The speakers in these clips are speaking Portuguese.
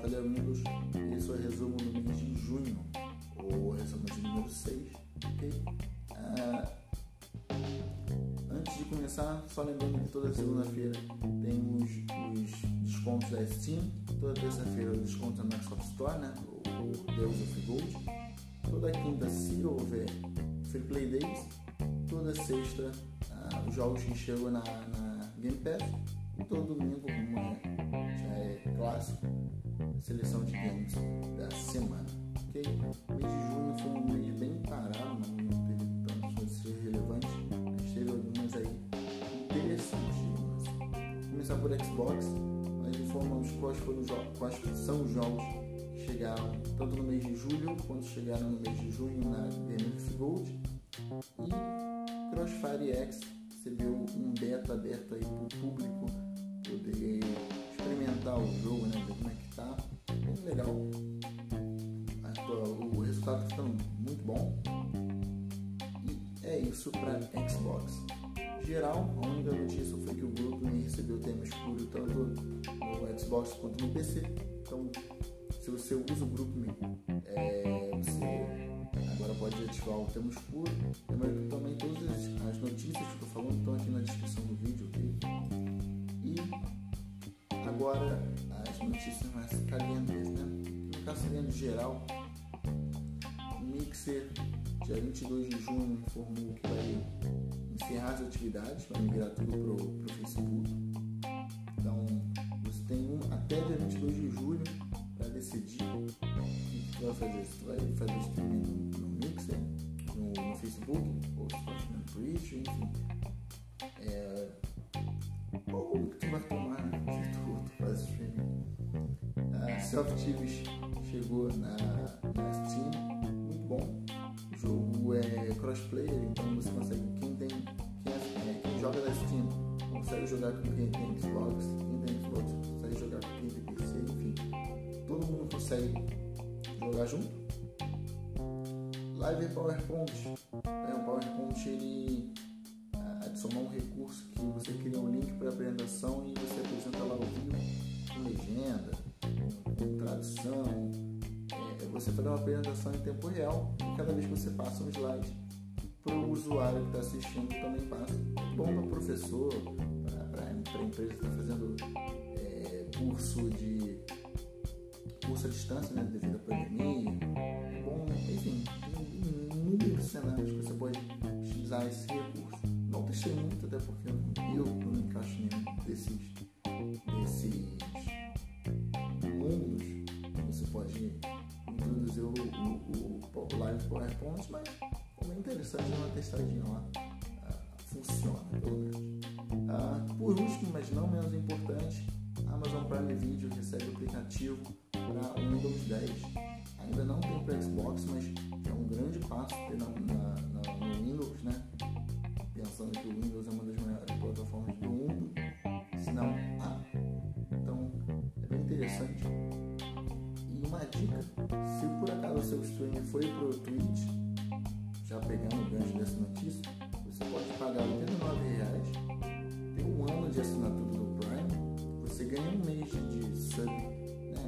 Batalha esse é o resumo no mês de junho, ou resumo de número 6, ok? Ah, antes de começar, só lembrando que toda segunda-feira temos os, descontos da Steam, toda terça-feira os descontos da Microsoft Store, né? O Deus of Gold. Toda quinta, se houver Free Play Days. Toda sexta, ah, os jogos que chegam na, na Game Pass. E todo domingo, como é, já é clássico, seleção de games da semana. Ok? O mês de junho foi um mês bem parado, não, não teve tantas notícias relevantes, mas teve algumas aí interessantes. Começar por Xbox, nós informamos quais, foram os quais são os jogos que chegaram tanto no mês de julho quanto chegaram no mês de junho na Game Gold. E Crossfire X recebeu um beta aberto aí para o público poder experimentar o jogo, né? Ver como é que tá. Bem legal. O resultado está muito bom. E é isso para Xbox. Geral, a única notícia foi que o grupo recebeu tema escuro tanto no Xbox quanto no PC. Então, se você usa o grupo, é, você agora pode ativar o tema escuro. Que também todas as Caso geral, o Mixer, dia 22 de junho, informou que vai encerrar as atividades, vai migrar tudo pro, pro Facebook. Então, você tem um, até dia 22 de julho para decidir o que você vai fazer. Se vai fazer streaming no, no Mixer, no, no, Facebook, ou se vai fazer no Twitch, enfim. É, qual que tu vai tomar né? se tu, faz streaming? A Self TVs chegou na, na Steam, muito bom. O jogo é crossplayer, então você consegue. Quem tem. Quem, é, quem joga na Steam consegue jogar com quem tem Xbox, quem tem Xbox consegue jogar com quem tem PC, enfim. Todo mundo consegue jogar junto. Live PowerPoint. É, o PowerPoint ele adicionar um recurso que você cria um link para apresentação e você apresenta lá ao vivo com legenda, com tradução. Você faz uma apresentação em tempo real e cada vez que você passa um slide para o usuário que está assistindo também passa. Bom para professor, para a empresa que está fazendo é, curso de curso à distância, né, devido à pandemia. Bom, enfim, inúmeros cenários que você pode utilizar esse recurso. Não testei muito, até porque eu não encaixo nenhum desses, desses introduzir o, o, o Live PowerPoint, mas como é interessante dar uma testadinha lá. Uh, funciona, pelo menos. Uh, por último, mas não menos importante, a Amazon Prime Video recebe o aplicativo para o Windows 10. Ainda não tem para Xbox, mas é um grande passo na, na, na, no Windows, né? Pensando que o Windows é uma das maiores plataformas do mundo, se não a. Então é bem interessante. E uma dica, seu streaming foi para o Twitch, já pegando o gancho dessa notícia, você pode pagar R$ 89,00, ter um ano de assinatura do Prime, você ganha um mês de sub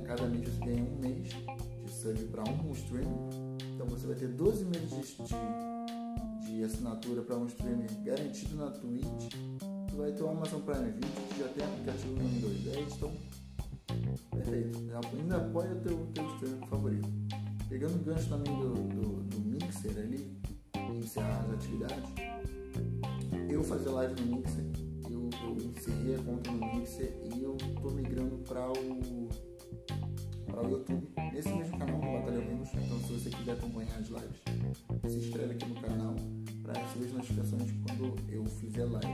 cada mês você ganha um mês de sub para um streaming. Então você vai ter 12 meses de, de assinatura para um streaming garantido na Twitch. Tu vai ter o Amazon Prime Video, que já tem aplicativo gancho também do, do, do Mixer ali, encerrar as atividades, eu fazer live no Mixer, eu, eu encerrei a conta no Mixer e eu tô migrando para o para o YouTube, nesse mesmo canal do Batalha Windows. Então, se você quiser acompanhar as lives, se inscreve aqui no canal para receber as notificações quando eu fizer live.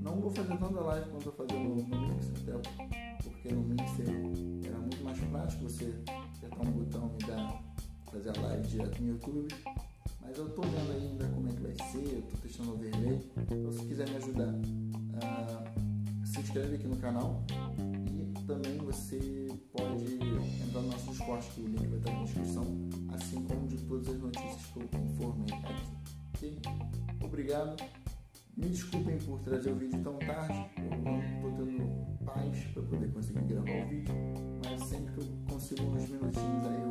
Não vou fazer tanta live quanto eu fazia no, no Mixer, até porque no Mixer era muito mais prático você apertar um botão e dar, fazer a live direto no YouTube. Mas eu tô vendo ainda como é que vai ser, eu tô testando overlay. Então, se quiser me ajudar, uh, se inscreve aqui no canal também você pode entrar no nosso Discord, que o link vai estar na descrição, assim como de todas as notícias que eu informei aqui. Ok? Obrigado. Me desculpem por trazer o vídeo tão tarde, eu não estou tendo paz para poder conseguir gravar o vídeo, mas sempre que eu consigo uns minutinhos aí eu